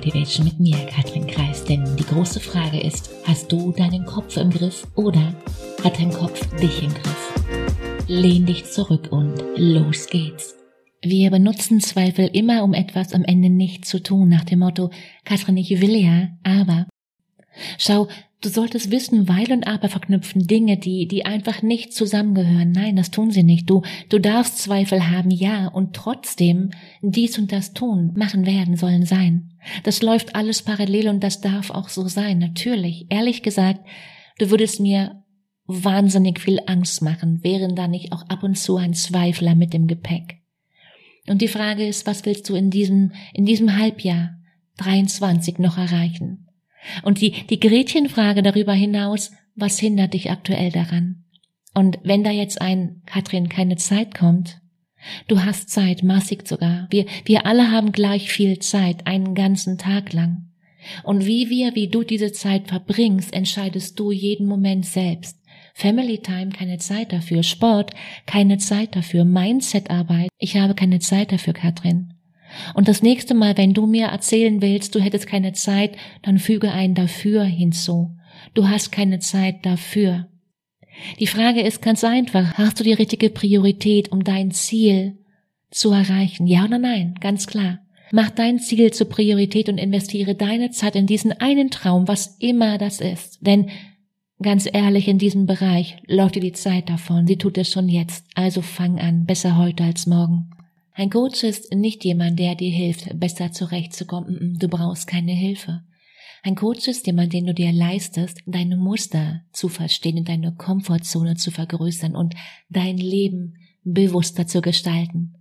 Motivation mit mir, Katrin Kreis. Denn die große Frage ist, hast du deinen Kopf im Griff oder hat dein Kopf dich im Griff? Lehn dich zurück und los geht's. Wir benutzen Zweifel immer, um etwas am Ende nicht zu tun, nach dem Motto, Katrin, ich will ja, aber. Schau, Du solltest wissen, weil und aber verknüpfen Dinge, die, die einfach nicht zusammengehören. Nein, das tun sie nicht. Du, du darfst Zweifel haben, ja, und trotzdem dies und das tun, machen werden, sollen sein. Das läuft alles parallel und das darf auch so sein. Natürlich, ehrlich gesagt, du würdest mir wahnsinnig viel Angst machen, wären da nicht auch ab und zu ein Zweifler mit dem Gepäck. Und die Frage ist, was willst du in diesem, in diesem Halbjahr 23 noch erreichen? Und die, die Gretchenfrage darüber hinaus, was hindert dich aktuell daran? Und wenn da jetzt ein, Katrin, keine Zeit kommt, du hast Zeit, massig sogar. Wir, wir alle haben gleich viel Zeit, einen ganzen Tag lang. Und wie wir, wie du diese Zeit verbringst, entscheidest du jeden Moment selbst. Family Time, keine Zeit dafür. Sport, keine Zeit dafür. Mindset-Arbeit, ich habe keine Zeit dafür, Katrin. Und das nächste Mal, wenn du mir erzählen willst, du hättest keine Zeit, dann füge ein dafür hinzu. Du hast keine Zeit dafür. Die Frage ist ganz einfach, hast du die richtige Priorität, um dein Ziel zu erreichen? Ja oder nein? Ganz klar. Mach dein Ziel zur Priorität und investiere deine Zeit in diesen einen Traum, was immer das ist. Denn ganz ehrlich, in diesem Bereich läuft dir die Zeit davon. Sie tut es schon jetzt. Also fang an. Besser heute als morgen. Ein Coach ist nicht jemand, der dir hilft, besser zurechtzukommen. Du brauchst keine Hilfe. Ein Coach ist jemand, den du dir leistest, deine Muster zu verstehen und deine Komfortzone zu vergrößern und dein Leben bewusster zu gestalten.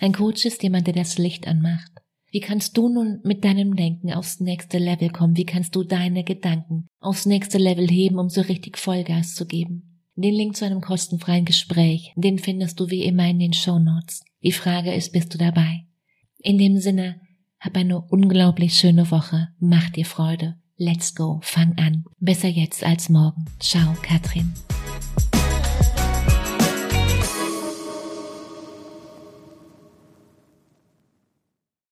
Ein Coach ist jemand, der das Licht anmacht. Wie kannst du nun mit deinem Denken aufs nächste Level kommen? Wie kannst du deine Gedanken aufs nächste Level heben, um so richtig Vollgas zu geben? Den Link zu einem kostenfreien Gespräch, den findest du wie immer in den Show Notes. Die Frage ist, bist du dabei? In dem Sinne, hab eine unglaublich schöne Woche, mach dir Freude. Let's go, fang an. Besser jetzt als morgen. Ciao, Katrin.